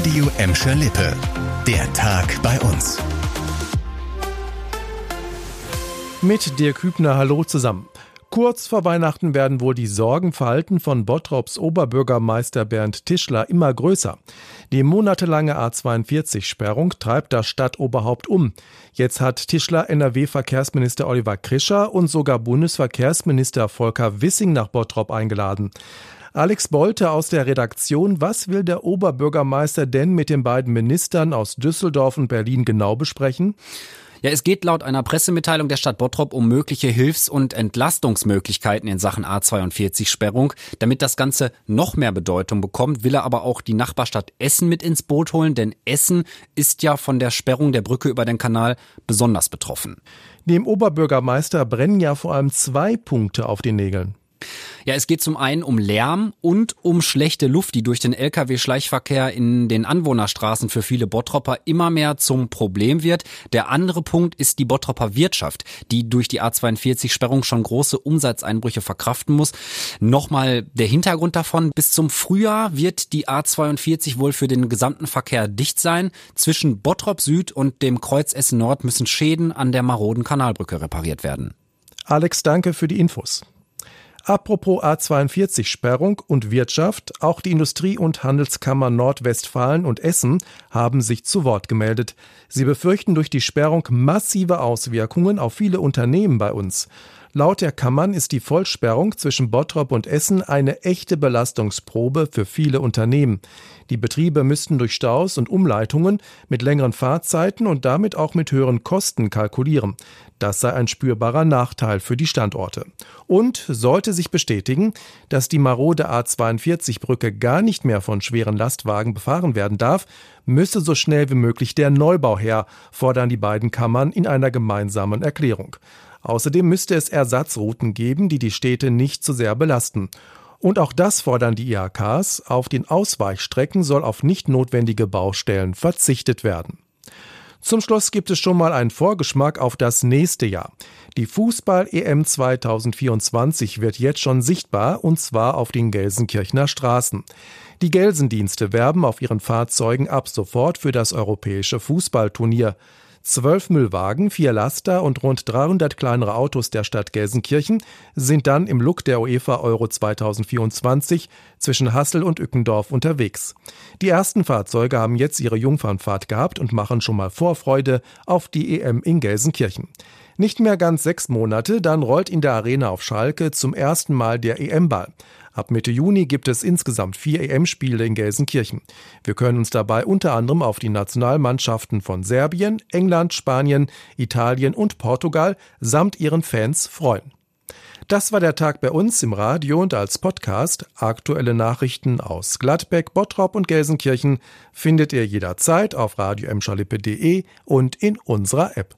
Radio Emscher Lippe. Der Tag bei uns. Mit Dirk Hübner, hallo zusammen. Kurz vor Weihnachten werden wohl die Sorgenfalten von Bottrops Oberbürgermeister Bernd Tischler immer größer. Die monatelange A42-Sperrung treibt das Stadtoberhaupt um. Jetzt hat Tischler NRW-Verkehrsminister Oliver Krischer und sogar Bundesverkehrsminister Volker Wissing nach Bottrop eingeladen. Alex Bolte aus der Redaktion. Was will der Oberbürgermeister denn mit den beiden Ministern aus Düsseldorf und Berlin genau besprechen? Ja, es geht laut einer Pressemitteilung der Stadt Bottrop um mögliche Hilfs- und Entlastungsmöglichkeiten in Sachen A42-Sperrung. Damit das Ganze noch mehr Bedeutung bekommt, will er aber auch die Nachbarstadt Essen mit ins Boot holen, denn Essen ist ja von der Sperrung der Brücke über den Kanal besonders betroffen. Dem Oberbürgermeister brennen ja vor allem zwei Punkte auf den Nägeln. Ja, es geht zum einen um Lärm und um schlechte Luft, die durch den Lkw-Schleichverkehr in den Anwohnerstraßen für viele Bottropper immer mehr zum Problem wird. Der andere Punkt ist die Bottropper Wirtschaft, die durch die A42-Sperrung schon große Umsatzeinbrüche verkraften muss. Nochmal der Hintergrund davon. Bis zum Frühjahr wird die A42 wohl für den gesamten Verkehr dicht sein. Zwischen Bottrop Süd und dem Kreuz Essen Nord müssen Schäden an der maroden Kanalbrücke repariert werden. Alex, danke für die Infos. Apropos A42-Sperrung und Wirtschaft, auch die Industrie- und Handelskammer Nordwestfalen und Essen haben sich zu Wort gemeldet. Sie befürchten durch die Sperrung massive Auswirkungen auf viele Unternehmen bei uns. Laut der Kammern ist die Vollsperrung zwischen Bottrop und Essen eine echte Belastungsprobe für viele Unternehmen. Die Betriebe müssten durch Staus und Umleitungen mit längeren Fahrzeiten und damit auch mit höheren Kosten kalkulieren. Das sei ein spürbarer Nachteil für die Standorte. Und sollte sich bestätigen, dass die marode A42-Brücke gar nicht mehr von schweren Lastwagen befahren werden darf, müsse so schnell wie möglich der Neubau her, fordern die beiden Kammern in einer gemeinsamen Erklärung. Außerdem müsste es Ersatzrouten geben, die die Städte nicht zu sehr belasten. Und auch das fordern die IHKs. Auf den Ausweichstrecken soll auf nicht notwendige Baustellen verzichtet werden. Zum Schluss gibt es schon mal einen Vorgeschmack auf das nächste Jahr. Die Fußball-EM 2024 wird jetzt schon sichtbar und zwar auf den Gelsenkirchener Straßen. Die Gelsendienste werben auf ihren Fahrzeugen ab sofort für das europäische Fußballturnier. Zwölf Müllwagen, vier Laster und rund 300 kleinere Autos der Stadt Gelsenkirchen sind dann im Look der UEFA Euro 2024 zwischen Hassel und Ückendorf unterwegs. Die ersten Fahrzeuge haben jetzt ihre Jungfernfahrt gehabt und machen schon mal Vorfreude auf die EM in Gelsenkirchen. Nicht mehr ganz sechs Monate, dann rollt in der Arena auf Schalke zum ersten Mal der EM-Ball. Ab Mitte Juni gibt es insgesamt vier EM-Spiele in Gelsenkirchen. Wir können uns dabei unter anderem auf die Nationalmannschaften von Serbien, England, Spanien, Italien und Portugal samt ihren Fans freuen. Das war der Tag bei uns im Radio und als Podcast. Aktuelle Nachrichten aus Gladbeck, Bottrop und Gelsenkirchen findet ihr jederzeit auf radio und in unserer App.